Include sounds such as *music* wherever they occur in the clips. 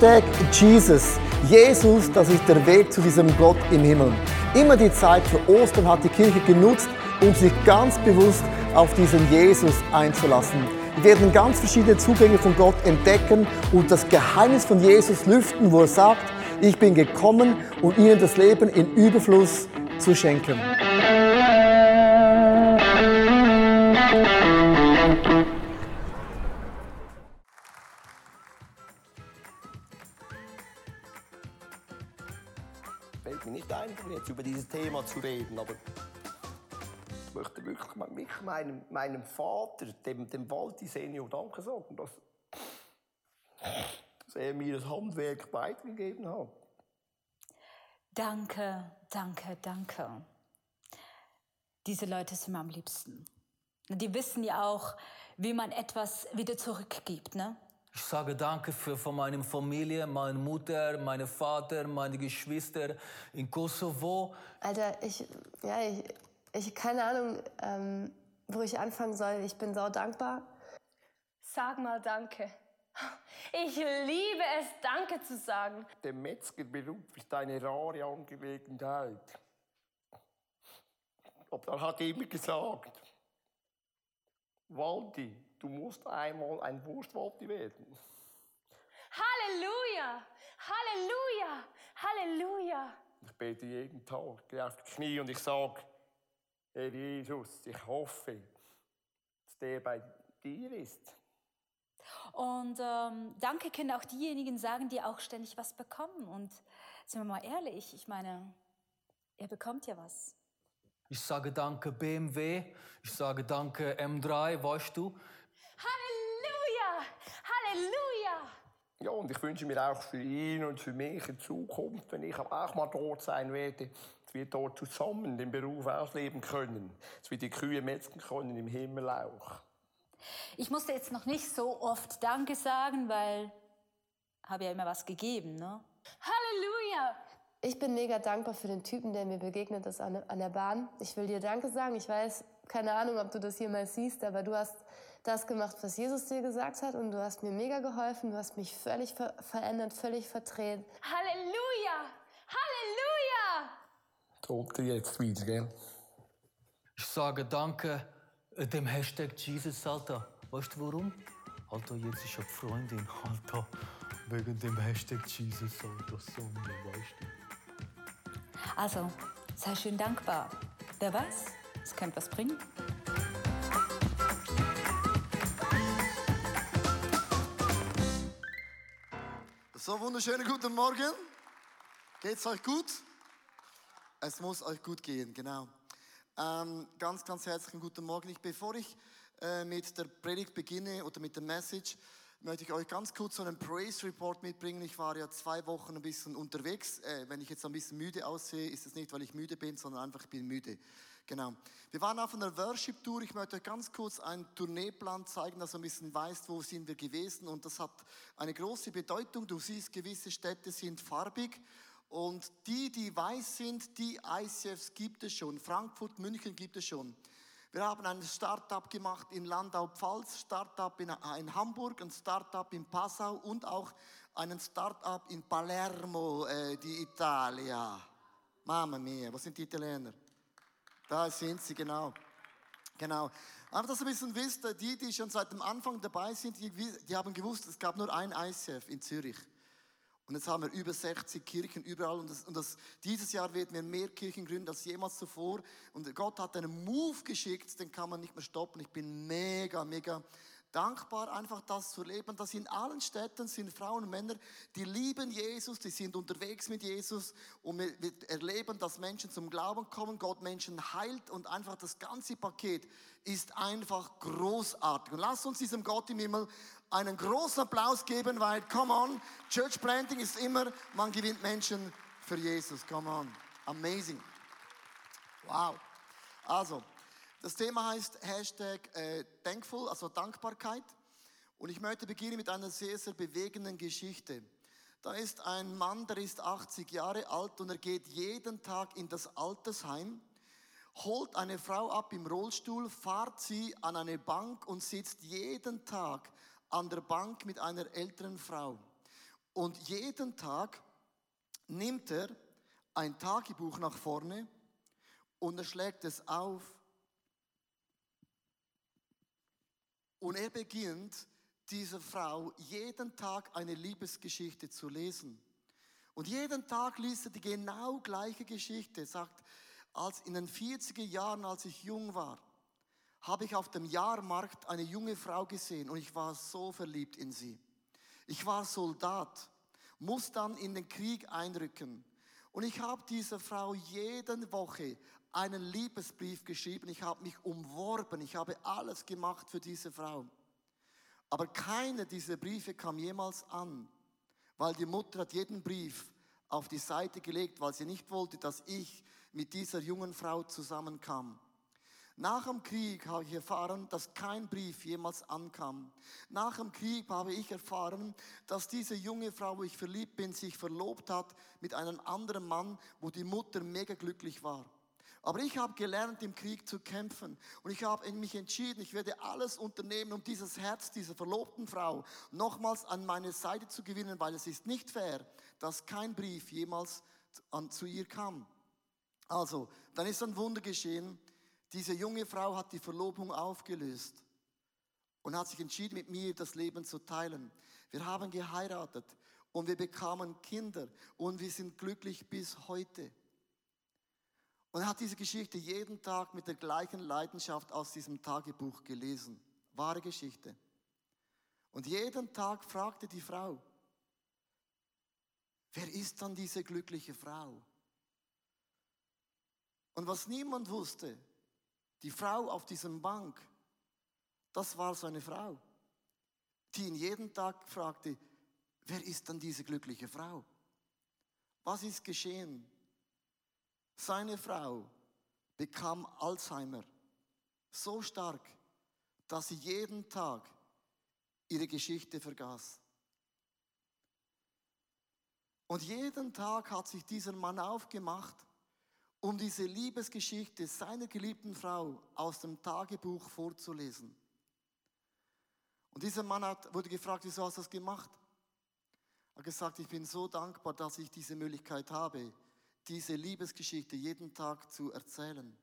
Hashtag Jesus. Jesus, das ist der Weg zu diesem Gott im Himmel. Immer die Zeit für Ostern hat die Kirche genutzt, um sich ganz bewusst auf diesen Jesus einzulassen. Wir werden ganz verschiedene Zugänge von Gott entdecken und das Geheimnis von Jesus lüften, wo er sagt, ich bin gekommen, um ihnen das Leben in Überfluss zu schenken. Thema zu reden, aber ich möchte wirklich wirklich meinem, meinem Vater, dem, dem Walti Senior, Danke sagen, dass, dass er mir das Handwerk weitergegeben hat. Danke, danke, danke. Diese Leute sind mir am liebsten. Die wissen ja auch, wie man etwas wieder zurückgibt, ne? Ich sage Danke für von meiner Familie, meine Mutter, meine Vater, meine Geschwister in Kosovo. Alter, ich, ja, ich, ich keine Ahnung, ähm, wo ich anfangen soll. Ich bin sau dankbar. Sag mal Danke. Ich liebe es, Danke zu sagen. Der Metzgerberuf ist eine rare Angelegenheit. Aber er hat immer gesagt, Waldi, du musst einmal ein Wurstwaldi werden. Halleluja! Halleluja! Halleluja! Ich bete jeden Tag, gehe auf die Knie und ich sage, Herr Jesus, ich hoffe, dass der bei dir ist. Und ähm, danke können auch diejenigen sagen, die auch ständig was bekommen. Und sind wir mal ehrlich, ich meine, ihr bekommt ja was. Ich sage Danke BMW. Ich sage Danke M3, weißt du? Halleluja! Halleluja! Ja, und ich wünsche mir auch für ihn und für mich in Zukunft, wenn ich auch mal dort sein werde, dass wir dort zusammen den Beruf ausleben können, dass wir die Kühe metzgen können im Himmel auch. Ich musste jetzt noch nicht so oft Danke sagen, weil habe ja immer was gegeben, ne? Halleluja! Ich bin mega dankbar für den Typen, der mir begegnet ist an, an der Bahn. Ich will dir Danke sagen. Ich weiß, keine Ahnung, ob du das jemals siehst, aber du hast das gemacht, was Jesus dir gesagt hat und du hast mir mega geholfen. Du hast mich völlig ver verändert, völlig verdreht. Halleluja! Halleluja! Sollte jetzt wieder, gell? Ich sage Danke äh, dem Hashtag Jesus, Alter. Weißt du warum? Alter, jetzt ich hab Freundin, Alter. Wegen dem Hashtag Jesus, Alter. Sonne, weißt du? Also, sei schön dankbar. Wer weiß, es könnte was bringen. So, wunderschönen guten Morgen. Geht's euch gut? Es muss euch gut gehen, genau. Ähm, ganz, ganz herzlichen guten Morgen. Ich, bevor ich äh, mit der Predigt beginne oder mit der Message, möchte ich euch ganz kurz so einen Praise Report mitbringen. Ich war ja zwei Wochen ein bisschen unterwegs. Äh, wenn ich jetzt ein bisschen müde aussehe, ist es nicht, weil ich müde bin, sondern einfach, ich bin müde. Genau. Wir waren auf einer Worship Tour. Ich möchte euch ganz kurz einen Tourneeplan zeigen, dass ihr ein bisschen weißt, wo sind wir gewesen. Und das hat eine große Bedeutung. Du siehst, gewisse Städte sind farbig. Und die, die weiß sind, die ICFs gibt es schon. Frankfurt, München gibt es schon. Wir haben ein Startup gemacht in Landau-Pfalz, Startup in, in Hamburg, ein Startup in Passau und auch einen Startup in Palermo, äh, die Italia. Mamma mia, wo sind die Italiener? Da sind sie, genau. Genau. Aber dass ihr ein bisschen wisst, die, die schon seit dem Anfang dabei sind, die, die haben gewusst, es gab nur ein ICF in Zürich. Und jetzt haben wir über 60 Kirchen überall. Und, das, und das, dieses Jahr werden wir mehr Kirchen gründen als jemals zuvor. Und Gott hat einen Move geschickt, den kann man nicht mehr stoppen. Ich bin mega, mega dankbar, einfach das zu erleben, dass in allen Städten sind Frauen und Männer, die lieben Jesus, die sind unterwegs mit Jesus und wir erleben, dass Menschen zum Glauben kommen, Gott Menschen heilt und einfach das ganze Paket ist einfach großartig. Und lasst uns diesem Gott im Himmel einen großen Applaus geben, weil, come on, Church Planting ist immer, man gewinnt Menschen für Jesus, come on, amazing. Wow. Also, das Thema heißt Hashtag äh, Thankful, also Dankbarkeit. Und ich möchte beginnen mit einer sehr, sehr bewegenden Geschichte. Da ist ein Mann, der ist 80 Jahre alt und er geht jeden Tag in das Altersheim, holt eine Frau ab im Rollstuhl, fahrt sie an eine Bank und sitzt jeden Tag an der Bank mit einer älteren Frau. Und jeden Tag nimmt er ein Tagebuch nach vorne und er schlägt es auf und er beginnt dieser Frau jeden Tag eine Liebesgeschichte zu lesen. Und jeden Tag liest er die genau gleiche Geschichte. Er sagt, als in den 40er Jahren, als ich jung war, habe ich auf dem Jahrmarkt eine junge Frau gesehen und ich war so verliebt in sie. Ich war Soldat, muss dann in den Krieg einrücken. Und ich habe dieser Frau jede Woche einen Liebesbrief geschrieben. Ich habe mich umworben. Ich habe alles gemacht für diese Frau. Aber keiner dieser Briefe kam jemals an, weil die Mutter hat jeden Brief auf die Seite gelegt, weil sie nicht wollte, dass ich mit dieser jungen Frau zusammenkam. Nach dem Krieg habe ich erfahren, dass kein Brief jemals ankam. Nach dem Krieg habe ich erfahren, dass diese junge Frau, wo ich verliebt bin, sich verlobt hat mit einem anderen Mann, wo die Mutter mega glücklich war. Aber ich habe gelernt, im Krieg zu kämpfen. Und ich habe mich entschieden, ich werde alles unternehmen, um dieses Herz dieser verlobten Frau nochmals an meine Seite zu gewinnen, weil es ist nicht fair, dass kein Brief jemals zu ihr kam. Also, dann ist ein Wunder geschehen. Diese junge Frau hat die Verlobung aufgelöst und hat sich entschieden, mit mir das Leben zu teilen. Wir haben geheiratet und wir bekamen Kinder und wir sind glücklich bis heute. Und er hat diese Geschichte jeden Tag mit der gleichen Leidenschaft aus diesem Tagebuch gelesen. Wahre Geschichte. Und jeden Tag fragte die Frau, wer ist dann diese glückliche Frau? Und was niemand wusste, die Frau auf diesem Bank, das war seine Frau, die ihn jeden Tag fragte, wer ist dann diese glückliche Frau? Was ist geschehen? Seine Frau bekam Alzheimer so stark, dass sie jeden Tag ihre Geschichte vergaß. Und jeden Tag hat sich dieser Mann aufgemacht, um diese Liebesgeschichte seiner geliebten Frau aus dem Tagebuch vorzulesen. Und dieser Mann hat, wurde gefragt, wieso hast du das gemacht? Er hat gesagt, ich bin so dankbar, dass ich diese Möglichkeit habe, diese Liebesgeschichte jeden Tag zu erzählen.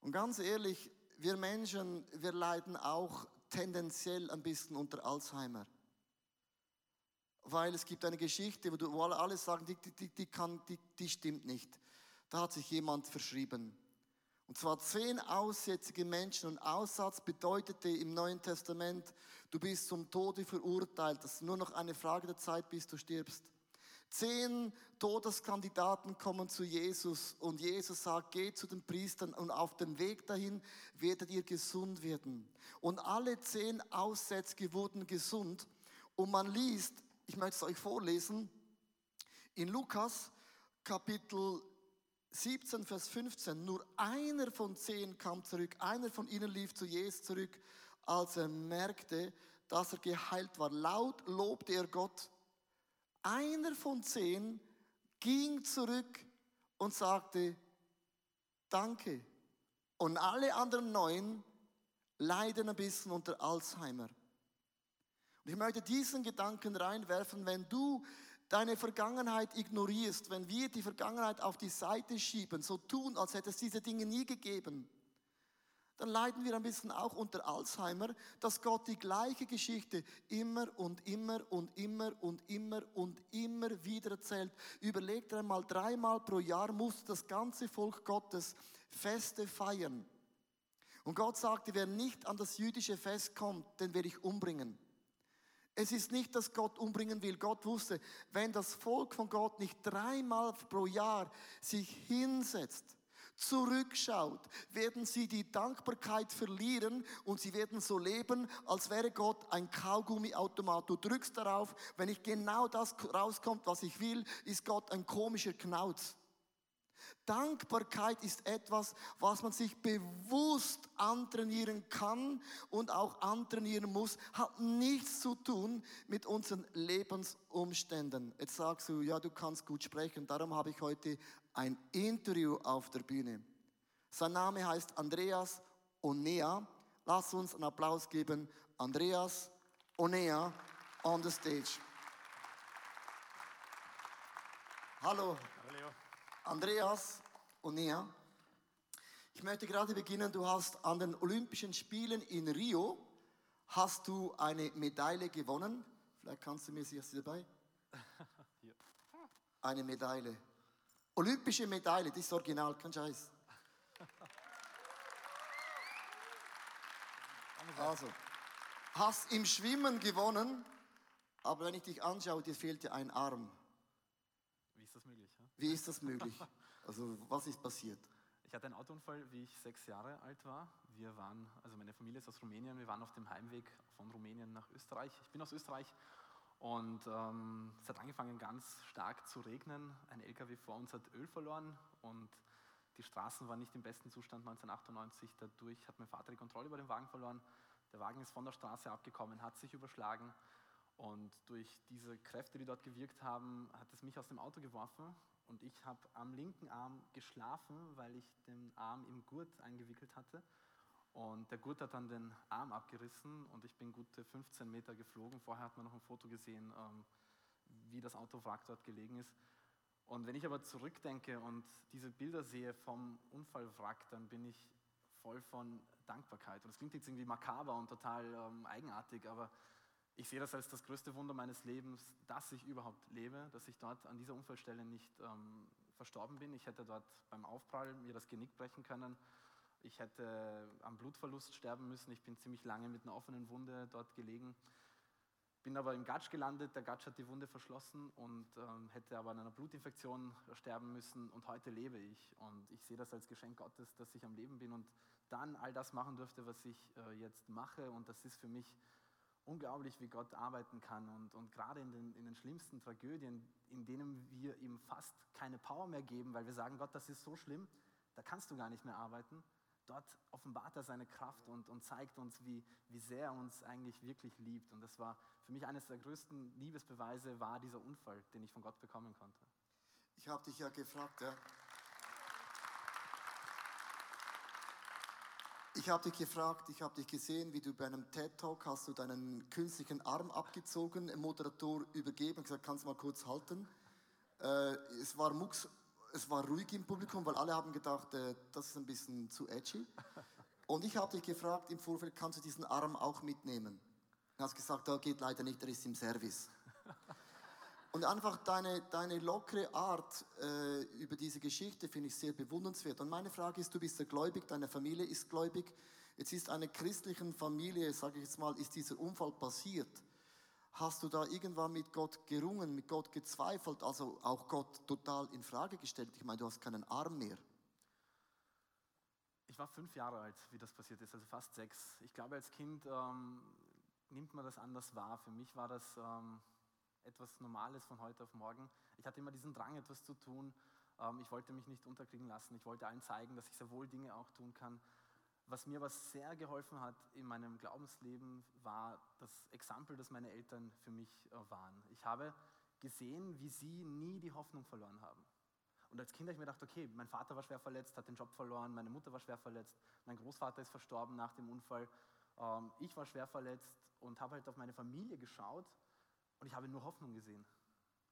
Und ganz ehrlich, wir Menschen, wir leiden auch tendenziell ein bisschen unter Alzheimer. Weil es gibt eine Geschichte, wo, du, wo alle sagen, die, die, die, kann, die, die stimmt nicht. Da hat sich jemand verschrieben. Und zwar zehn aussätzige Menschen. Und Aussatz bedeutete im Neuen Testament, du bist zum Tode verurteilt. Das ist nur noch eine Frage der Zeit, bis du stirbst. Zehn Todeskandidaten kommen zu Jesus und Jesus sagt, geht zu den Priestern und auf dem Weg dahin werdet ihr gesund werden. Und alle zehn Aussätzige wurden gesund und man liest, ich möchte es euch vorlesen, in Lukas Kapitel 17, Vers 15, nur einer von zehn kam zurück, einer von ihnen lief zu Jesus zurück, als er merkte, dass er geheilt war. Laut lobte er Gott einer von zehn ging zurück und sagte, danke. Und alle anderen neun leiden ein bisschen unter Alzheimer. Und ich möchte diesen Gedanken reinwerfen, wenn du deine Vergangenheit ignorierst, wenn wir die Vergangenheit auf die Seite schieben, so tun, als hätte es diese Dinge nie gegeben, dann leiden wir ein bisschen auch unter Alzheimer, dass Gott die gleiche Geschichte immer und immer und immer und immer und immer wieder erzählt. Überlegt einmal, dreimal pro Jahr muss das ganze Volk Gottes Feste feiern. Und Gott sagte, wer nicht an das jüdische Fest kommt, den werde ich umbringen. Es ist nicht, dass Gott umbringen will. Gott wusste, wenn das Volk von Gott nicht dreimal pro Jahr sich hinsetzt zurückschaut, werden sie die Dankbarkeit verlieren und sie werden so leben, als wäre Gott ein Kaugummiautomat. Du drückst darauf, wenn nicht genau das rauskommt, was ich will, ist Gott ein komischer Knauz. Dankbarkeit ist etwas, was man sich bewusst antrainieren kann und auch antrainieren muss, hat nichts zu tun mit unseren Lebensumständen. Jetzt sagst du, ja, du kannst gut sprechen, darum habe ich heute ein Interview auf der Bühne. Sein Name heißt Andreas Onea. Lass uns einen Applaus geben. Andreas Onea on the stage. Hallo, Andreas und Nia. Ich möchte gerade beginnen. Du hast an den Olympischen Spielen in Rio hast du eine Medaille gewonnen. Vielleicht kannst du mir sie hast du dabei? *laughs* Eine Medaille. Olympische Medaille, das ist original, kein Scheiß. Also, hast im Schwimmen gewonnen, aber wenn ich dich anschaue, dir fehlte ein Arm. Wie ist das möglich? Ja? Wie ist das möglich? Also, was ist passiert? Ich hatte einen Autounfall, wie ich sechs Jahre alt war. Wir waren, also meine Familie ist aus Rumänien, wir waren auf dem Heimweg von Rumänien nach Österreich. Ich bin aus Österreich und ähm, es hat angefangen ganz stark zu regnen. Ein LKW vor uns hat Öl verloren und die Straßen waren nicht im besten Zustand 1998. Dadurch hat mein Vater die Kontrolle über den Wagen verloren. Der Wagen ist von der Straße abgekommen, hat sich überschlagen und durch diese Kräfte, die dort gewirkt haben, hat es mich aus dem Auto geworfen und ich habe am linken Arm geschlafen, weil ich den Arm im Gurt eingewickelt hatte. Und der Gurt hat dann den Arm abgerissen und ich bin gute 15 Meter geflogen. Vorher hat man noch ein Foto gesehen, ähm, wie das Autowrack dort gelegen ist. Und wenn ich aber zurückdenke und diese Bilder sehe vom Unfallwrack, dann bin ich voll von Dankbarkeit. Und es klingt jetzt irgendwie makaber und total ähm, eigenartig, aber ich sehe das als das größte Wunder meines Lebens, dass ich überhaupt lebe, dass ich dort an dieser Unfallstelle nicht ähm, verstorben bin. Ich hätte dort beim Aufprall mir das Genick brechen können. Ich hätte am Blutverlust sterben müssen. Ich bin ziemlich lange mit einer offenen Wunde dort gelegen. Bin aber im Gatsch gelandet. Der Gatsch hat die Wunde verschlossen und ähm, hätte aber an einer Blutinfektion sterben müssen. Und heute lebe ich. Und ich sehe das als Geschenk Gottes, dass ich am Leben bin und dann all das machen dürfte, was ich äh, jetzt mache. Und das ist für mich unglaublich, wie Gott arbeiten kann. Und, und gerade in den, in den schlimmsten Tragödien, in denen wir ihm fast keine Power mehr geben, weil wir sagen, Gott, das ist so schlimm, da kannst du gar nicht mehr arbeiten. Dort offenbart er seine Kraft und, und zeigt uns, wie, wie sehr er uns eigentlich wirklich liebt. Und das war für mich eines der größten Liebesbeweise, war dieser Unfall, den ich von Gott bekommen konnte. Ich habe dich ja gefragt, ja. Ich habe dich gefragt, ich habe dich gesehen, wie du bei einem TED Talk hast du deinen künstlichen Arm abgezogen, dem Moderator übergeben gesagt, kannst du mal kurz halten. Äh, es war Mux, es war ruhig im Publikum, weil alle haben gedacht, äh, das ist ein bisschen zu edgy. Und ich habe dich gefragt im Vorfeld, kannst du diesen Arm auch mitnehmen? Du hast gesagt, da geht leider nicht, der ist im Service. Und einfach deine, deine lockere Art äh, über diese Geschichte finde ich sehr bewundernswert. Und meine Frage ist, du bist ja gläubig, deine Familie ist gläubig. Jetzt ist eine christlichen Familie, sage ich jetzt mal, ist dieser Unfall passiert. Hast du da irgendwann mit Gott gerungen, mit Gott gezweifelt, also auch Gott total in Frage gestellt? Ich meine, du hast keinen Arm mehr. Ich war fünf Jahre alt, wie das passiert ist, also fast sechs. Ich glaube, als Kind ähm, nimmt man das anders wahr. Für mich war das ähm, etwas Normales von heute auf morgen. Ich hatte immer diesen Drang, etwas zu tun. Ähm, ich wollte mich nicht unterkriegen lassen. Ich wollte allen zeigen, dass ich sehr wohl Dinge auch tun kann. Was mir aber sehr geholfen hat in meinem Glaubensleben, war das Exempel, das meine Eltern für mich äh, waren. Ich habe gesehen, wie sie nie die Hoffnung verloren haben. Und als Kind habe ich mir gedacht, okay, mein Vater war schwer verletzt, hat den Job verloren, meine Mutter war schwer verletzt, mein Großvater ist verstorben nach dem Unfall, ähm, ich war schwer verletzt und habe halt auf meine Familie geschaut und ich habe nur Hoffnung gesehen.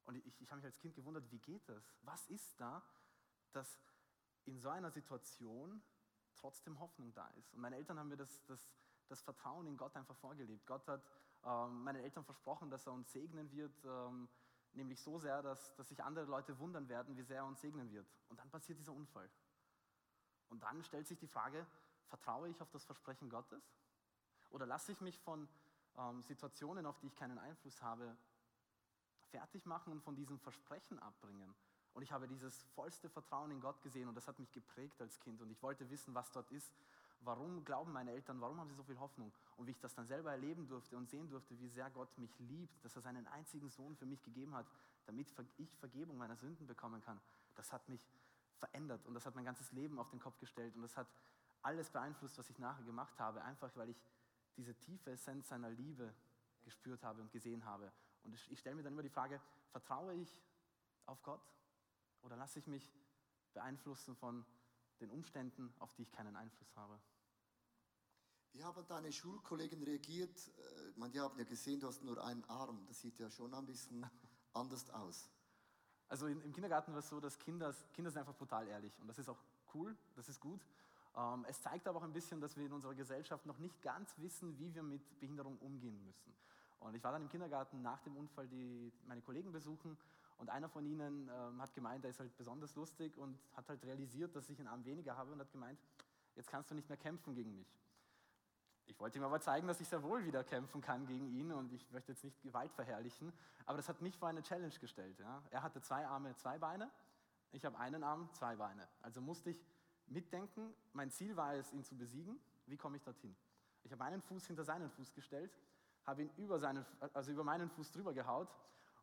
Und ich, ich habe mich als Kind gewundert, wie geht das? Was ist da, dass in so einer Situation trotzdem Hoffnung da ist? Und meine Eltern haben mir das, das, das Vertrauen in Gott einfach vorgelebt. Gott hat ähm, meinen Eltern versprochen, dass er uns segnen wird, ähm, nämlich so sehr, dass, dass sich andere Leute wundern werden, wie sehr er uns segnen wird. Und dann passiert dieser Unfall. Und dann stellt sich die Frage, vertraue ich auf das Versprechen Gottes? Oder lasse ich mich von ähm, Situationen, auf die ich keinen Einfluss habe, fertig machen und von diesem Versprechen abbringen. Und ich habe dieses vollste Vertrauen in Gott gesehen und das hat mich geprägt als Kind und ich wollte wissen, was dort ist. Warum glauben meine Eltern, warum haben sie so viel Hoffnung? Und wie ich das dann selber erleben durfte und sehen durfte, wie sehr Gott mich liebt, dass er seinen einzigen Sohn für mich gegeben hat, damit ich Vergebung meiner Sünden bekommen kann, das hat mich verändert und das hat mein ganzes Leben auf den Kopf gestellt und das hat alles beeinflusst, was ich nachher gemacht habe, einfach weil ich diese tiefe Essenz seiner Liebe gespürt habe und gesehen habe. Und ich, ich stelle mir dann immer die Frage, vertraue ich auf Gott oder lasse ich mich beeinflussen von den Umständen, auf die ich keinen Einfluss habe? Wie haben deine Schulkollegen reagiert? Äh, man, die haben ja gesehen, du hast nur einen Arm. Das sieht ja schon ein bisschen *laughs* anders aus. Also in, im Kindergarten war es so, dass Kinder, Kinder sind einfach brutal ehrlich und das ist auch cool, das ist gut. Ähm, es zeigt aber auch ein bisschen, dass wir in unserer Gesellschaft noch nicht ganz wissen, wie wir mit Behinderung umgehen müssen. Und ich war dann im Kindergarten nach dem Unfall die, meine Kollegen besuchen und einer von ihnen ähm, hat gemeint, er ist halt besonders lustig und hat halt realisiert, dass ich einen Arm weniger habe und hat gemeint, jetzt kannst du nicht mehr kämpfen gegen mich. Ich wollte ihm aber zeigen, dass ich sehr wohl wieder kämpfen kann gegen ihn und ich möchte jetzt nicht Gewalt verherrlichen, aber das hat mich vor eine Challenge gestellt. Ja. Er hatte zwei Arme, zwei Beine, ich habe einen Arm, zwei Beine. Also musste ich mitdenken, mein Ziel war es, ihn zu besiegen. Wie komme ich dorthin? Ich habe einen Fuß hinter seinen Fuß gestellt, habe ihn über, seinen, also über meinen Fuß drüber gehaut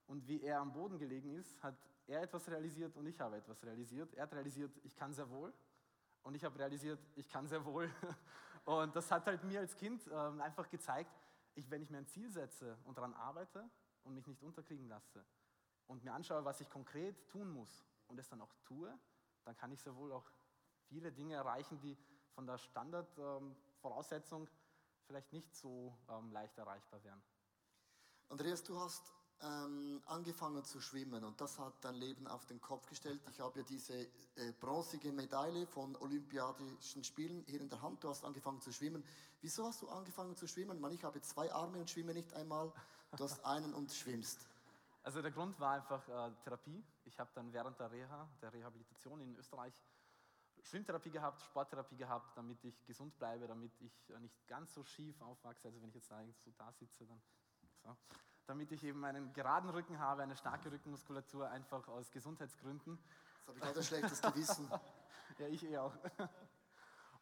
und wie er am Boden gelegen ist, hat er etwas realisiert und ich habe etwas realisiert. Er hat realisiert, ich kann sehr wohl und ich habe realisiert, ich kann sehr wohl. *laughs* Und das hat halt mir als Kind ähm, einfach gezeigt, ich, wenn ich mir ein Ziel setze und daran arbeite und mich nicht unterkriegen lasse und mir anschaue, was ich konkret tun muss und es dann auch tue, dann kann ich sehr wohl auch viele Dinge erreichen, die von der Standardvoraussetzung ähm, vielleicht nicht so ähm, leicht erreichbar wären. Andreas, du hast ähm, angefangen zu schwimmen und das hat dein Leben auf den Kopf gestellt. Ich habe ja diese äh, bronzige Medaille von Olympiadischen Spielen hier in der Hand. Du hast angefangen zu schwimmen. Wieso hast du angefangen zu schwimmen? Man, ich habe zwei Arme und schwimme nicht einmal. Du hast einen und schwimmst. Also der Grund war einfach äh, Therapie. Ich habe dann während der Reha, der Rehabilitation in Österreich, Schwimmtherapie gehabt, Sporttherapie gehabt, damit ich gesund bleibe, damit ich äh, nicht ganz so schief aufwachse. Also wenn ich jetzt da so da sitze, dann so damit ich eben einen geraden Rücken habe, eine starke Rückenmuskulatur, einfach aus Gesundheitsgründen. Das habe ich gerade ein schlechtes Gewissen. *laughs* ja, ich eh auch.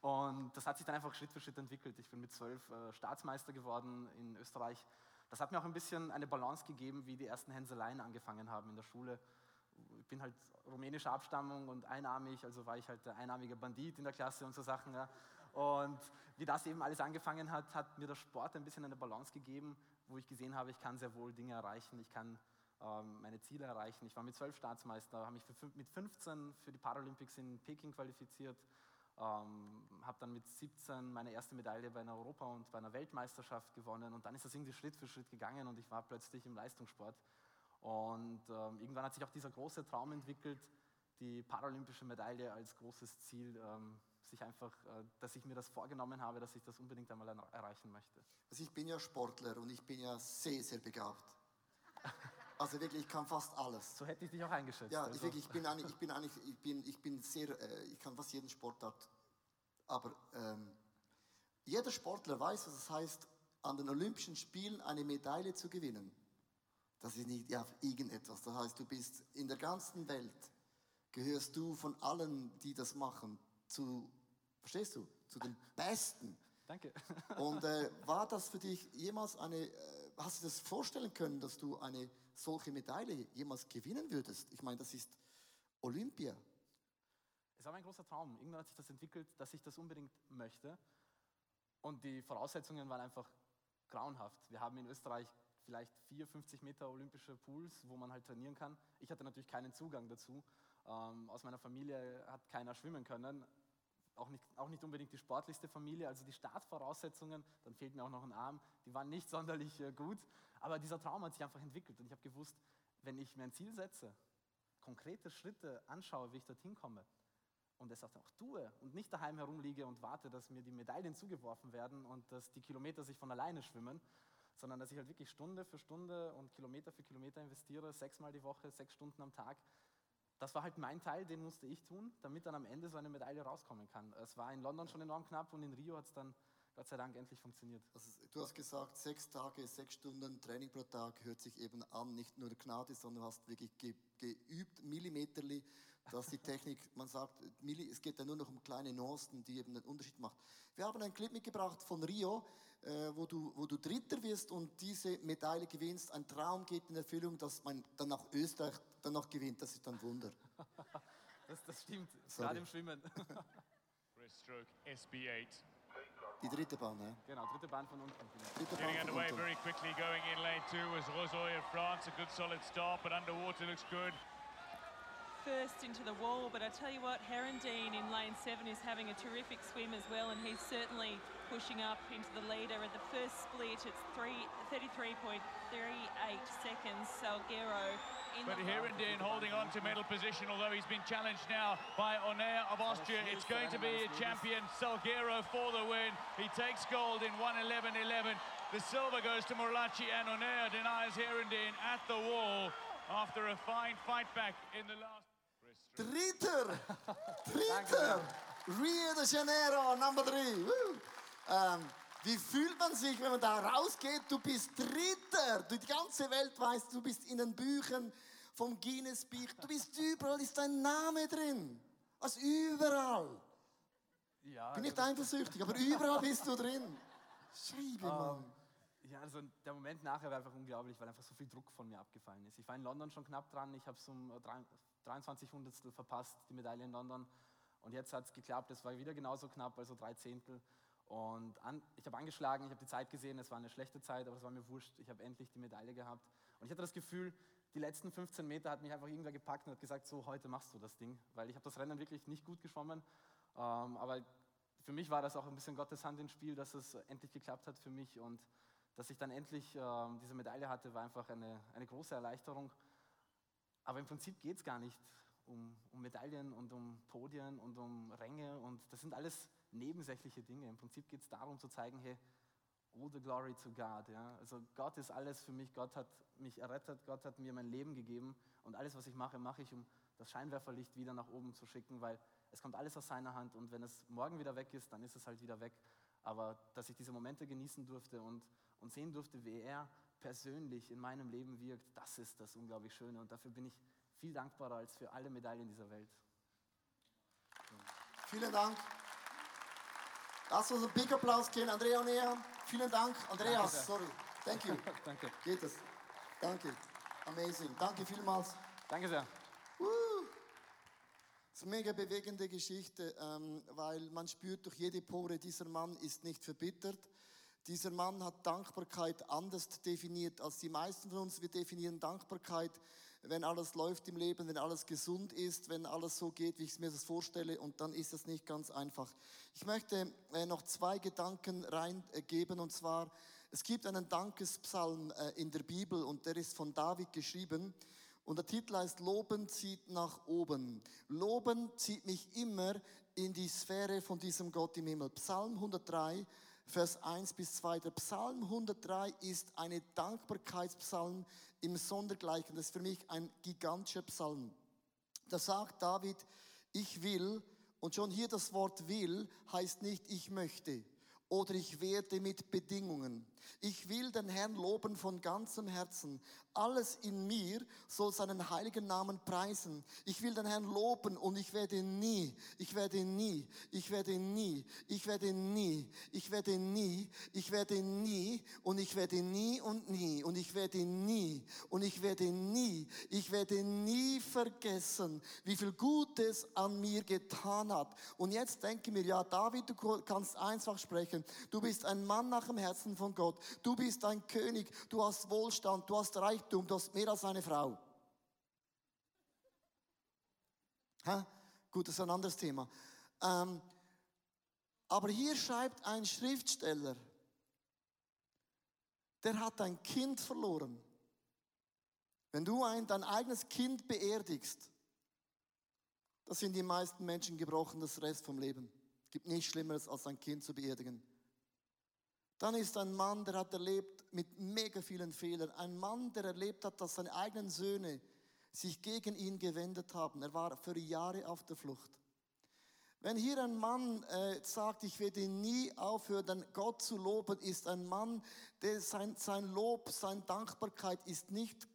Und das hat sich dann einfach Schritt für Schritt entwickelt. Ich bin mit zwölf äh, Staatsmeister geworden in Österreich. Das hat mir auch ein bisschen eine Balance gegeben, wie die ersten Hänseleien angefangen haben in der Schule. Ich bin halt rumänischer Abstammung und einarmig, also war ich halt der einarmige Bandit in der Klasse und so Sachen. Ja. Und wie das eben alles angefangen hat, hat mir der Sport ein bisschen eine Balance gegeben, wo ich gesehen habe, ich kann sehr wohl Dinge erreichen, ich kann ähm, meine Ziele erreichen. Ich war mit zwölf Staatsmeister, habe mich für, mit 15 für die Paralympics in Peking qualifiziert, ähm, habe dann mit 17 meine erste Medaille bei einer Europa- und bei einer Weltmeisterschaft gewonnen und dann ist das irgendwie Schritt für Schritt gegangen und ich war plötzlich im Leistungssport. Und ähm, irgendwann hat sich auch dieser große Traum entwickelt, die paralympische Medaille als großes Ziel ähm, sich einfach, äh, dass ich mir das vorgenommen habe, dass ich das unbedingt einmal erreichen möchte. Also ich bin ja Sportler und ich bin ja sehr, sehr begabt. Also wirklich, ich kann fast alles. So hätte ich dich auch eingeschätzt. Ja, also. ich, wirklich, ich bin eigentlich, ich bin eigentlich, ich bin, ich bin sehr, äh, ich kann fast jeden Sportart. Aber ähm, jeder Sportler weiß, was es heißt, an den Olympischen Spielen eine Medaille zu gewinnen. Das ist nicht ja, irgendetwas. Das heißt, du bist in der ganzen Welt, gehörst du von allen, die das machen, zu, verstehst du, zu den Besten. Danke. *laughs* Und äh, war das für dich jemals eine, äh, hast du das vorstellen können, dass du eine solche Medaille jemals gewinnen würdest? Ich meine, das ist Olympia. Es war mein großer Traum. Irgendwann hat sich das entwickelt, dass ich das unbedingt möchte. Und die Voraussetzungen waren einfach grauenhaft. Wir haben in Österreich vielleicht 4, 50 Meter olympische Pools, wo man halt trainieren kann. Ich hatte natürlich keinen Zugang dazu. Ähm, aus meiner Familie hat keiner schwimmen können auch nicht, auch nicht unbedingt die sportlichste Familie, also die Startvoraussetzungen, dann fehlt mir auch noch ein Arm, die waren nicht *laughs* sonderlich äh, gut, aber dieser Traum hat sich einfach entwickelt und ich habe gewusst, wenn ich mir ein Ziel setze, konkrete Schritte anschaue, wie ich dorthin komme und es auch tue und nicht daheim herumliege und warte, dass mir die Medaillen zugeworfen werden und dass die Kilometer sich von alleine schwimmen, sondern dass ich halt wirklich Stunde für Stunde und Kilometer für Kilometer investiere, sechsmal die Woche, sechs Stunden am Tag, das war halt mein Teil, den musste ich tun, damit dann am Ende so eine Medaille rauskommen kann. Es war in London schon enorm knapp und in Rio hat es dann Gott sei Dank endlich funktioniert. Also, du hast gesagt, sechs Tage, sechs Stunden Training pro Tag hört sich eben an, nicht nur Gnade, sondern du hast wirklich ge geübt, millimeterli, dass die Technik, man sagt, es geht ja nur noch um kleine Nuancen, die eben den Unterschied macht. Wir haben einen Clip mitgebracht von Rio, äh, wo, du, wo du Dritter wirst und diese Medaille gewinnst. Ein Traum geht in Erfüllung, dass man dann nach Österreich dann noch gewinnt. Das ist ein Wunder. *laughs* das, das stimmt, Sorry. gerade im Schwimmen. *laughs* Breaststroke SB8. Die dritte Bahn, ja? Genau, dritte Bahn von unten. Dritte Getting Bahn underway very quickly, going in lane two was Rosoy of France. A good solid start, but underwater looks good. First into the wall, but I tell you what, Herondine in lane seven is having a terrific swim as well, and he's certainly pushing up into the leader. At the first split, it's 33.38 seconds. Salguero in But the Hirondin holding on to medal position, although he's been challenged now by Onair of Austria. It's going to be a champion, Salguero, for the win. He takes gold in 111.11. The silver goes to Morlacci, and Onair denies Hirondin at the wall after a fine fight back in the last. Dritter! *laughs* Dritter! Rio de Janeiro, Number 3. Woo. Ähm, wie fühlt man sich, wenn man da rausgeht? Du bist Dritter. Du, die ganze Welt weiß, du bist in den Büchern vom Guinness Buch. Du bist überall, ist dein Name drin. Also überall. Ja, Bin nicht also- eifersüchtig, aber überall bist du drin. Scheibe, Mann. Ähm, ja, also der Moment nachher war einfach unglaublich, weil einfach so viel Druck von mir abgefallen ist. Ich war in London schon knapp dran, ich habe es um äh, 23 Hundertstel verpasst, die Medaille in London. Und jetzt hat es geklappt, es war wieder genauso knapp, also drei Zehntel. Und an, ich habe angeschlagen, ich habe die Zeit gesehen, es war eine schlechte Zeit, aber es war mir wurscht, ich habe endlich die Medaille gehabt. Und ich hatte das Gefühl, die letzten 15 Meter hat mich einfach irgendwer gepackt und hat gesagt, so heute machst du das Ding. Weil ich habe das Rennen wirklich nicht gut geschwommen, ähm, aber für mich war das auch ein bisschen Gottes Hand ins Spiel, dass es endlich geklappt hat für mich und dass ich dann endlich ähm, diese Medaille hatte, war einfach eine, eine große Erleichterung. Aber im Prinzip geht es gar nicht um, um Medaillen und um Podien und um Ränge und das sind alles nebensächliche Dinge. Im Prinzip geht es darum zu zeigen, hey, all the glory to God. Ja? Also Gott ist alles für mich, Gott hat mich errettet, Gott hat mir mein Leben gegeben und alles, was ich mache, mache ich, um das Scheinwerferlicht wieder nach oben zu schicken, weil es kommt alles aus seiner Hand und wenn es morgen wieder weg ist, dann ist es halt wieder weg. Aber dass ich diese Momente genießen durfte und, und sehen durfte, wie er persönlich in meinem Leben wirkt, das ist das unglaublich Schöne und dafür bin ich viel dankbarer als für alle Medaillen dieser Welt. Vielen Dank. Lass uns einen Big Applaus geben, Andrea Nea. Vielen Dank, Danke Andreas. sehr. Sorry. Thank you. *laughs* Danke. Geht es? Danke. Amazing. Danke vielmals. Danke sehr. Das ist eine mega bewegende Geschichte, ähm, weil man spürt durch jede Pore, dieser Mann ist nicht verbittert. Dieser Mann hat Dankbarkeit anders definiert als die meisten von uns. Wir definieren Dankbarkeit, wenn alles läuft im Leben, wenn alles gesund ist, wenn alles so geht, wie ich mir das vorstelle. Und dann ist das nicht ganz einfach. Ich möchte äh, noch zwei Gedanken reingeben. Und zwar, es gibt einen Dankespsalm äh, in der Bibel und der ist von David geschrieben. Und der Titel heißt Loben zieht nach oben. Loben zieht mich immer in die Sphäre von diesem Gott im Himmel. Psalm 103, Vers 1 bis 2. Der Psalm 103 ist eine Dankbarkeitspsalm im Sondergleichen. Das ist für mich ein gigantischer Psalm. Da sagt David, ich will, und schon hier das Wort will heißt nicht ich möchte oder ich werde mit Bedingungen. Ich will den Herrn loben von ganzem Herzen. Alles in mir soll seinen heiligen Namen preisen. Ich will den Herrn loben und ich werde nie, ich werde nie, ich werde nie, ich werde nie, ich werde nie, ich werde nie und ich werde nie und nie und ich werde nie und ich werde nie, ich werde nie vergessen, wie viel Gutes an mir getan hat. Und jetzt denke mir, ja, David, du kannst einfach sprechen. Du bist ein Mann nach dem Herzen von Gott. Du bist ein König. Du hast Wohlstand. Du hast Reichtum. Du hast mehr als eine Frau. Ha? Gut, das ist ein anderes Thema. Ähm, aber hier schreibt ein Schriftsteller, der hat ein Kind verloren. Wenn du ein, dein eigenes Kind beerdigst, das sind die meisten Menschen gebrochen das Rest vom Leben. Es gibt nichts Schlimmeres, als ein Kind zu beerdigen. Dann ist ein Mann, der hat erlebt mit mega vielen Fehlern. Ein Mann, der erlebt hat, dass seine eigenen Söhne sich gegen ihn gewendet haben. Er war für Jahre auf der Flucht. Wenn hier ein Mann äh, sagt, ich werde nie aufhören, Gott zu loben, ist ein Mann, der sein, sein Lob, seine Dankbarkeit ist nicht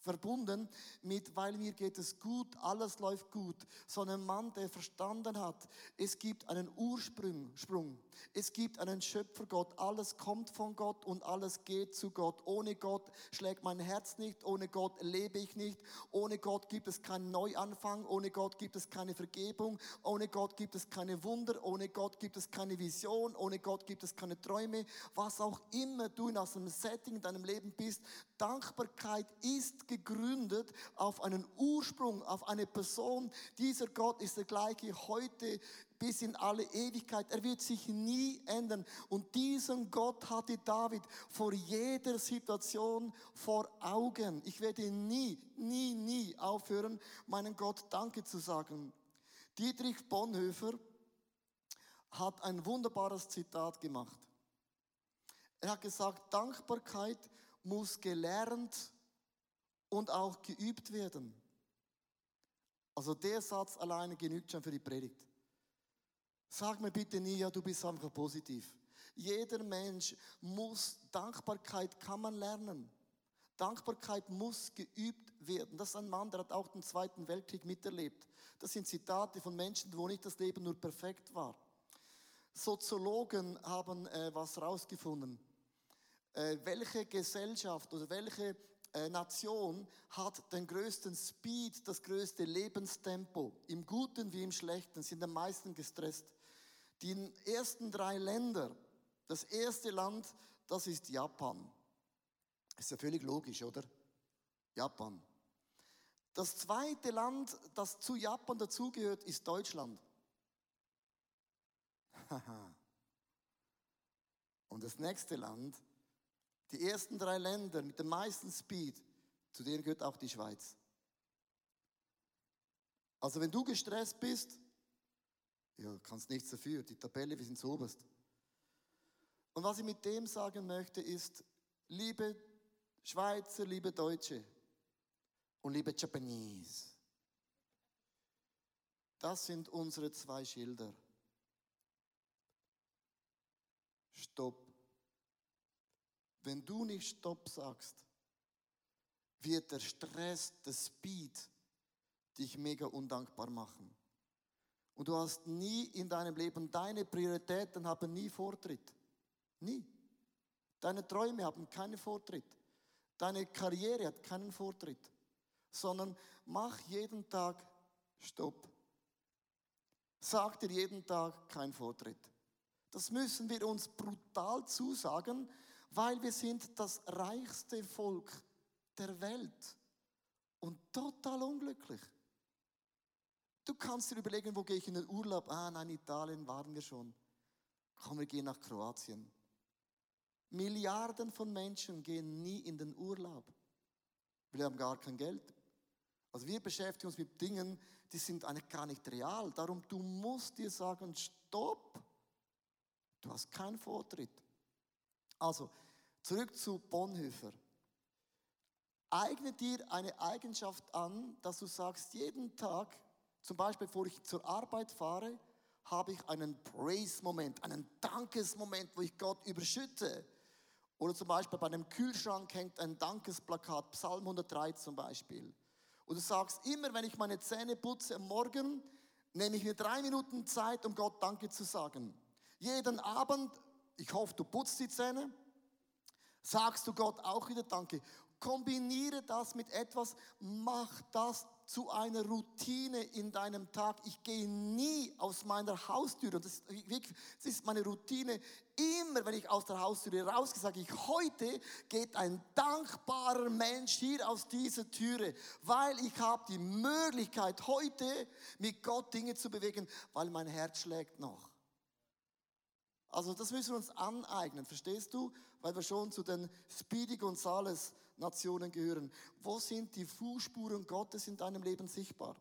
verbunden mit, weil mir geht es gut, alles läuft gut, sondern ein Mann, der verstanden hat, es gibt einen Ursprung, Sprung. es gibt einen Schöpfergott, alles kommt von Gott und alles geht zu Gott. Ohne Gott schlägt mein Herz nicht, ohne Gott lebe ich nicht, ohne Gott gibt es keinen Neuanfang, ohne Gott gibt es keine Vergebung, ohne Gott gibt es keine Wunder, ohne Gott gibt es keine Vision, ohne Gott gibt es keine Träume, was auch immer du in einem Setting in deinem Leben bist, Dankbarkeit ist gegründet auf einen Ursprung, auf eine Person. Dieser Gott ist der gleiche heute, bis in alle Ewigkeit. Er wird sich nie ändern. Und diesen Gott hatte David vor jeder Situation vor Augen. Ich werde nie, nie, nie aufhören, meinen Gott Danke zu sagen. Dietrich Bonhoeffer hat ein wunderbares Zitat gemacht. Er hat gesagt, Dankbarkeit muss gelernt und auch geübt werden. Also der Satz alleine genügt schon für die Predigt. Sag mir bitte nie, ja, du bist einfach positiv. Jeder Mensch muss, Dankbarkeit kann man lernen. Dankbarkeit muss geübt werden. Das ist ein Mann, der hat auch den Zweiten Weltkrieg miterlebt. Das sind Zitate von Menschen, wo nicht das Leben nur perfekt war. Soziologen haben äh, was herausgefunden. Äh, welche Gesellschaft oder welche Nation hat den größten Speed, das größte Lebenstempo? Im Guten wie im Schlechten sind am meisten gestresst. Die ersten drei Länder, das erste Land, das ist Japan. Ist ja völlig logisch, oder? Japan. Das zweite Land, das zu Japan dazugehört, ist Deutschland. *laughs* Und das nächste Land, die ersten drei Länder mit dem meisten Speed, zu denen gehört auch die Schweiz. Also wenn du gestresst bist, ja, kannst nichts dafür, die Tabelle, wir sind zu oberst. Und was ich mit dem sagen möchte, ist, liebe Schweizer, liebe Deutsche und liebe Japanese, das sind unsere zwei Schilder. Stopp. Wenn du nicht Stopp sagst, wird der Stress, der Speed dich mega undankbar machen. Und du hast nie in deinem Leben, deine Prioritäten haben nie Vortritt. Nie. Deine Träume haben keinen Vortritt. Deine Karriere hat keinen Vortritt. Sondern mach jeden Tag Stopp. Sag dir jeden Tag kein Vortritt. Das müssen wir uns brutal zusagen, weil wir sind das reichste Volk der Welt und total unglücklich. Du kannst dir überlegen, wo gehe ich in den Urlaub? Ah, nein, Italien waren wir schon. Komm, wir gehen nach Kroatien. Milliarden von Menschen gehen nie in den Urlaub. Wir haben gar kein Geld. Also wir beschäftigen uns mit Dingen, die sind eigentlich gar nicht real. Darum, du musst dir sagen, stopp. Du hast keinen Vortritt. Also, zurück zu Bonhoeffer. Eigne dir eine Eigenschaft an, dass du sagst, jeden Tag, zum Beispiel, bevor ich zur Arbeit fahre, habe ich einen Praise-Moment, einen Dankesmoment, wo ich Gott überschütte. Oder zum Beispiel bei einem Kühlschrank hängt ein Dankesplakat, Psalm 103 zum Beispiel. Und du sagst, immer wenn ich meine Zähne putze am Morgen, nehme ich mir drei Minuten Zeit, um Gott Danke zu sagen. Jeden Abend, ich hoffe, du putzt die Zähne, sagst du Gott auch wieder Danke. Kombiniere das mit etwas, mach das zu einer Routine in deinem Tag. Ich gehe nie aus meiner Haustür und das, ist meine Routine. Immer wenn ich aus der Haustür rausgehe, sage ich, heute geht ein dankbarer Mensch hier aus dieser Türe, weil ich habe die Möglichkeit, heute mit Gott Dinge zu bewegen, weil mein Herz schlägt noch. Also das müssen wir uns aneignen, verstehst du? Weil wir schon zu den Speedy Gonzales Nationen gehören. Wo sind die Fußspuren Gottes in deinem Leben sichtbar?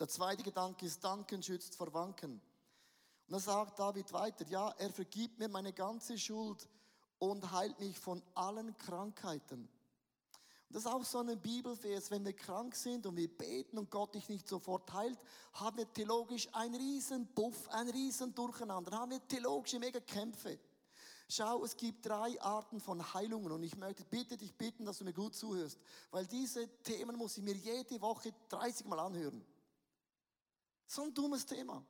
Der zweite Gedanke ist, Danken schützt vor Wanken. Und da sagt David weiter, ja, er vergibt mir meine ganze Schuld und heilt mich von allen Krankheiten. Das ist auch so ein Bibelvers, wenn wir krank sind und wir beten und Gott dich nicht sofort heilt, haben wir theologisch einen riesen Buff, ein riesen Durcheinander, haben wir theologische Megakämpfe. Schau, es gibt drei Arten von Heilungen und ich möchte bitte dich bitten, dass du mir gut zuhörst, weil diese Themen muss ich mir jede Woche 30 Mal anhören. So ein dummes Thema.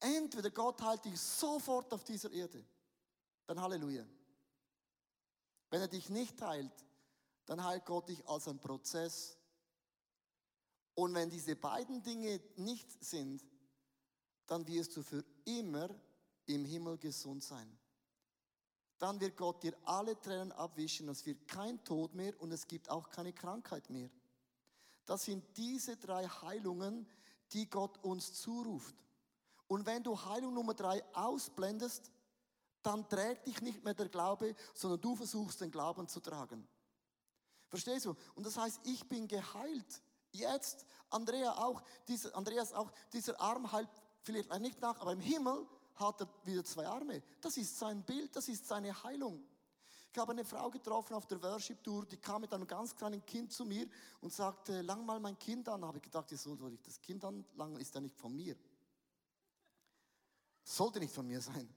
Entweder Gott heilt dich sofort auf dieser Erde, dann Halleluja. Wenn er dich nicht heilt, dann heilt Gott dich als ein Prozess. Und wenn diese beiden Dinge nicht sind, dann wirst du für immer im Himmel gesund sein dann wird Gott dir alle Tränen abwischen, es wird kein Tod mehr und es gibt auch keine Krankheit mehr. Das sind diese drei Heilungen, die Gott uns zuruft. Und wenn du Heilung Nummer drei ausblendest, dann trägt dich nicht mehr der Glaube, sondern du versuchst den Glauben zu tragen. Verstehst du? Und das heißt, ich bin geheilt. Jetzt, Andrea auch, dieser, Andreas auch, dieser Arm heilt vielleicht nicht nach, aber im Himmel hat er wieder zwei Arme. Das ist sein Bild, das ist seine Heilung. Ich habe eine Frau getroffen auf der Worship Tour, die kam mit einem ganz kleinen Kind zu mir und sagte, lang mal mein Kind an. Habe ich gedacht, wieso soll ich das Kind anlangen? Ist ja nicht von mir. Sollte nicht von mir sein.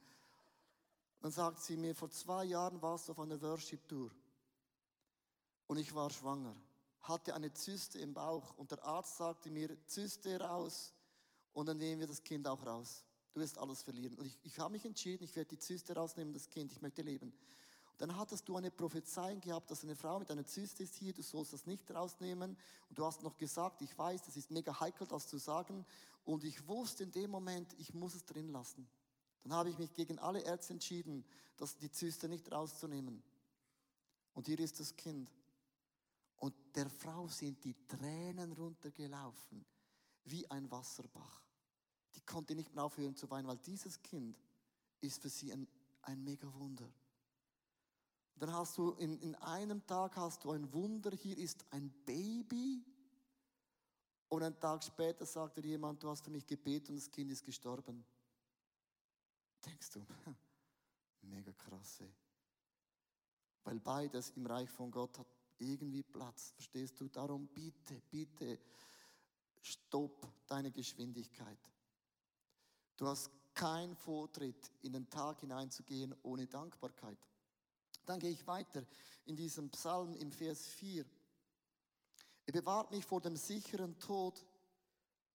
Dann sagt sie mir, vor zwei Jahren warst du auf einer Worship Tour und ich war schwanger, hatte eine Zyste im Bauch und der Arzt sagte mir, Zyste raus und dann nehmen wir das Kind auch raus. Du wirst alles verlieren. Und ich, ich habe mich entschieden, ich werde die Zyste rausnehmen, das Kind, ich möchte leben. Und dann hattest du eine Prophezeiung gehabt, dass eine Frau mit einer Zyste ist hier, du sollst das nicht rausnehmen. Und du hast noch gesagt, ich weiß, das ist mega heikel, das zu sagen. Und ich wusste in dem Moment, ich muss es drin lassen. Dann habe ich mich gegen alle Ärzte entschieden, dass die Zyste nicht rauszunehmen. Und hier ist das Kind. Und der Frau sind die Tränen runtergelaufen, wie ein Wasserbach. Die konnte nicht mehr aufhören zu weinen, weil dieses Kind ist für sie ein, ein mega Wunder. Dann hast du in, in einem Tag hast du ein Wunder, hier ist ein Baby. Und einen Tag später sagt dir jemand, du hast für mich gebetet und das Kind ist gestorben. Denkst du, *laughs* mega krass. Weil beides im Reich von Gott hat irgendwie Platz. Verstehst du? Darum bitte, bitte, stopp deine Geschwindigkeit. Du hast keinen Vortritt, in den Tag hineinzugehen ohne Dankbarkeit. Dann gehe ich weiter in diesem Psalm im Vers 4. Er bewahrt mich vor dem sicheren Tod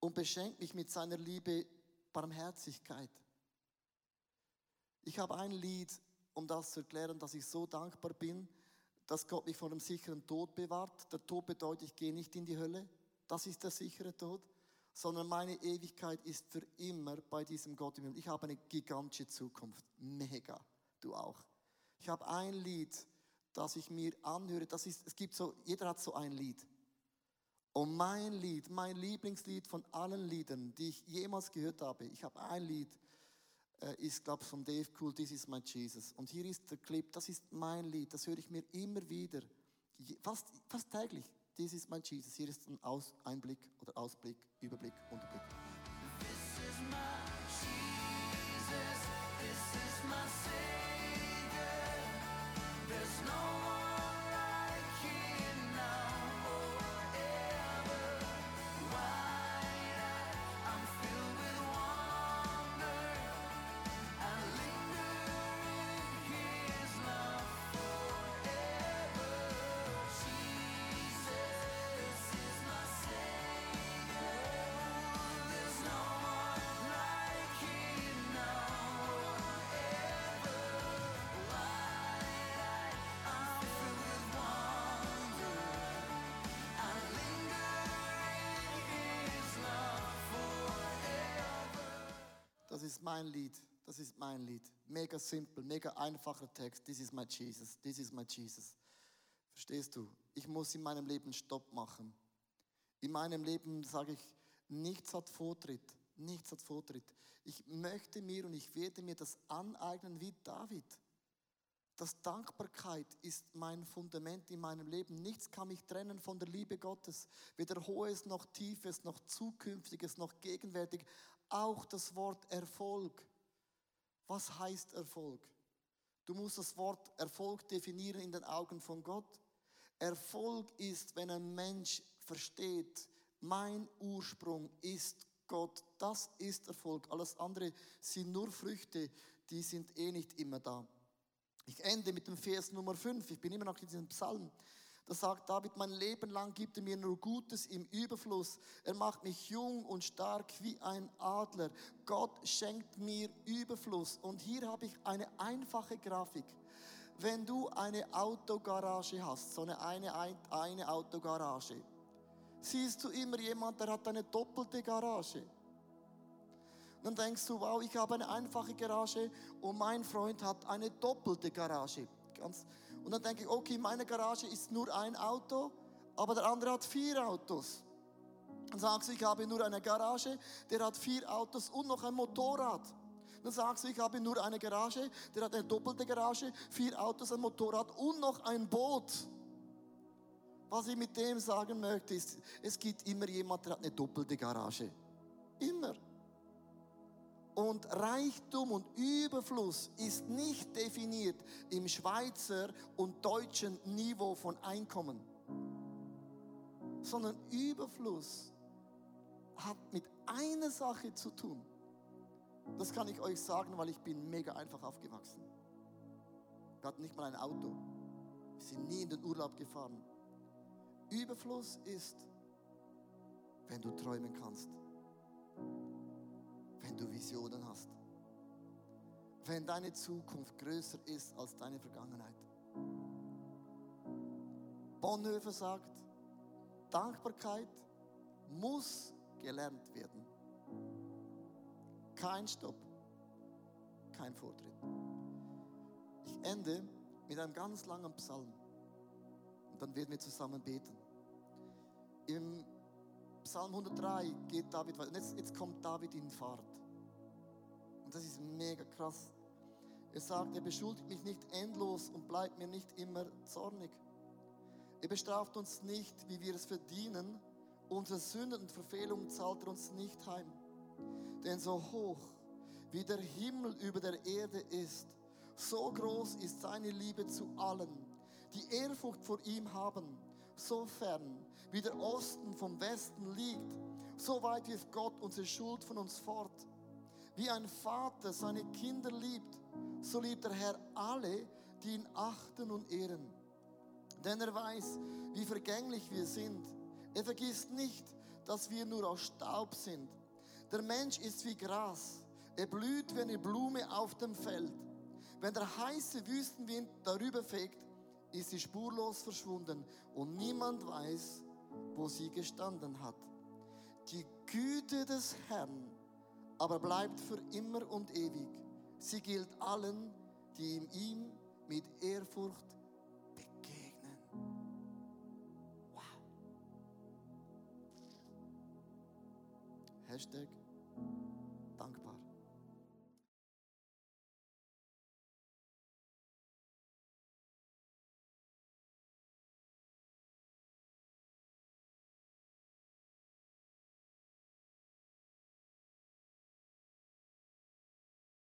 und beschenkt mich mit seiner Liebe Barmherzigkeit. Ich habe ein Lied, um das zu erklären, dass ich so dankbar bin, dass Gott mich vor dem sicheren Tod bewahrt. Der Tod bedeutet, ich gehe nicht in die Hölle. Das ist der sichere Tod. Sondern meine Ewigkeit ist für immer bei diesem Gott im Himmel. Ich habe eine gigantische Zukunft. Mega. Du auch. Ich habe ein Lied, das ich mir anhöre. Das ist, es gibt so, jeder hat so ein Lied. Und mein Lied, mein Lieblingslied von allen Liedern, die ich jemals gehört habe, ich habe ein Lied, ist, glaube ich, von Dave Cool, This is my Jesus. Und hier ist der Clip, das ist mein Lied, das höre ich mir immer wieder, fast, fast täglich. This is my Jesus. Hier ist ein Aus Einblick oder Ausblick, Überblick, Unterblick. This is my Jesus, this is my Savior. Ist mein Lied. Das ist mein Lied. Mega simpel, mega einfacher Text. This is my Jesus. This is my Jesus. Verstehst du? Ich muss in meinem Leben Stopp machen. In meinem Leben sage ich, nichts hat Vortritt. Nichts hat Vortritt. Ich möchte mir und ich werde mir das aneignen wie David. Das Dankbarkeit ist mein Fundament in meinem Leben. Nichts kann mich trennen von der Liebe Gottes. Weder Hohes noch Tiefes, noch Zukünftiges, noch Gegenwärtig. Auch das Wort Erfolg. Was heißt Erfolg? Du musst das Wort Erfolg definieren in den Augen von Gott. Erfolg ist, wenn ein Mensch versteht, mein Ursprung ist Gott. Das ist Erfolg. Alles andere sind nur Früchte, die sind eh nicht immer da. Ich ende mit dem Vers Nummer 5. Ich bin immer noch in diesem Psalm. Da sagt David, mein Leben lang gibt er mir nur Gutes im Überfluss. Er macht mich jung und stark wie ein Adler. Gott schenkt mir Überfluss. Und hier habe ich eine einfache Grafik. Wenn du eine Autogarage hast, so eine, eine, eine Autogarage, siehst du immer jemand, der hat eine doppelte Garage. Dann denkst du, wow, ich habe eine einfache Garage und mein Freund hat eine doppelte Garage. Ganz, und dann denke ich, okay, meine Garage ist nur ein Auto, aber der andere hat vier Autos. Dann sagst du, ich habe nur eine Garage, der hat vier Autos und noch ein Motorrad. Dann sagst du, ich habe nur eine Garage, der hat eine doppelte Garage, vier Autos, ein Motorrad und noch ein Boot. Was ich mit dem sagen möchte, ist, es gibt immer jemand, der hat eine doppelte Garage. Immer. Und Reichtum und Überfluss ist nicht definiert im Schweizer und deutschen Niveau von Einkommen, sondern Überfluss hat mit einer Sache zu tun. Das kann ich euch sagen, weil ich bin mega einfach aufgewachsen. Wir hatten nicht mal ein Auto. Wir sind nie in den Urlaub gefahren. Überfluss ist, wenn du träumen kannst, wenn du Visionen hast, wenn deine Zukunft größer ist als deine Vergangenheit. Bonhoeffer sagt, Dankbarkeit muss gelernt werden. Kein Stopp, kein Vortritt. Ich ende mit einem ganz langen Psalm. Und dann werden wir zusammen beten. Im Psalm 103 geht David weiter. Jetzt, jetzt kommt David in Fahrt. Und das ist mega krass. Er sagt, er beschuldigt mich nicht endlos und bleibt mir nicht immer zornig. Er bestraft uns nicht, wie wir es verdienen. Unsere Sünden und Verfehlungen zahlt er uns nicht heim. Denn so hoch wie der Himmel über der Erde ist, so groß ist seine Liebe zu allen, die Ehrfurcht vor ihm haben. So fern wie der Osten vom Westen liegt, so weit wirft Gott unsere Schuld von uns fort. Wie ein Vater seine Kinder liebt, so liebt der Herr alle, die ihn achten und ehren. Denn er weiß, wie vergänglich wir sind. Er vergisst nicht, dass wir nur aus Staub sind. Der Mensch ist wie Gras. Er blüht wie eine Blume auf dem Feld. Wenn der heiße Wüstenwind darüber fegt, ist sie spurlos verschwunden und niemand weiß, wo sie gestanden hat. Die Güte des Herrn aber bleibt für immer und ewig. Sie gilt allen, die ihm mit Ehrfurcht begegnen. Wow. Hashtag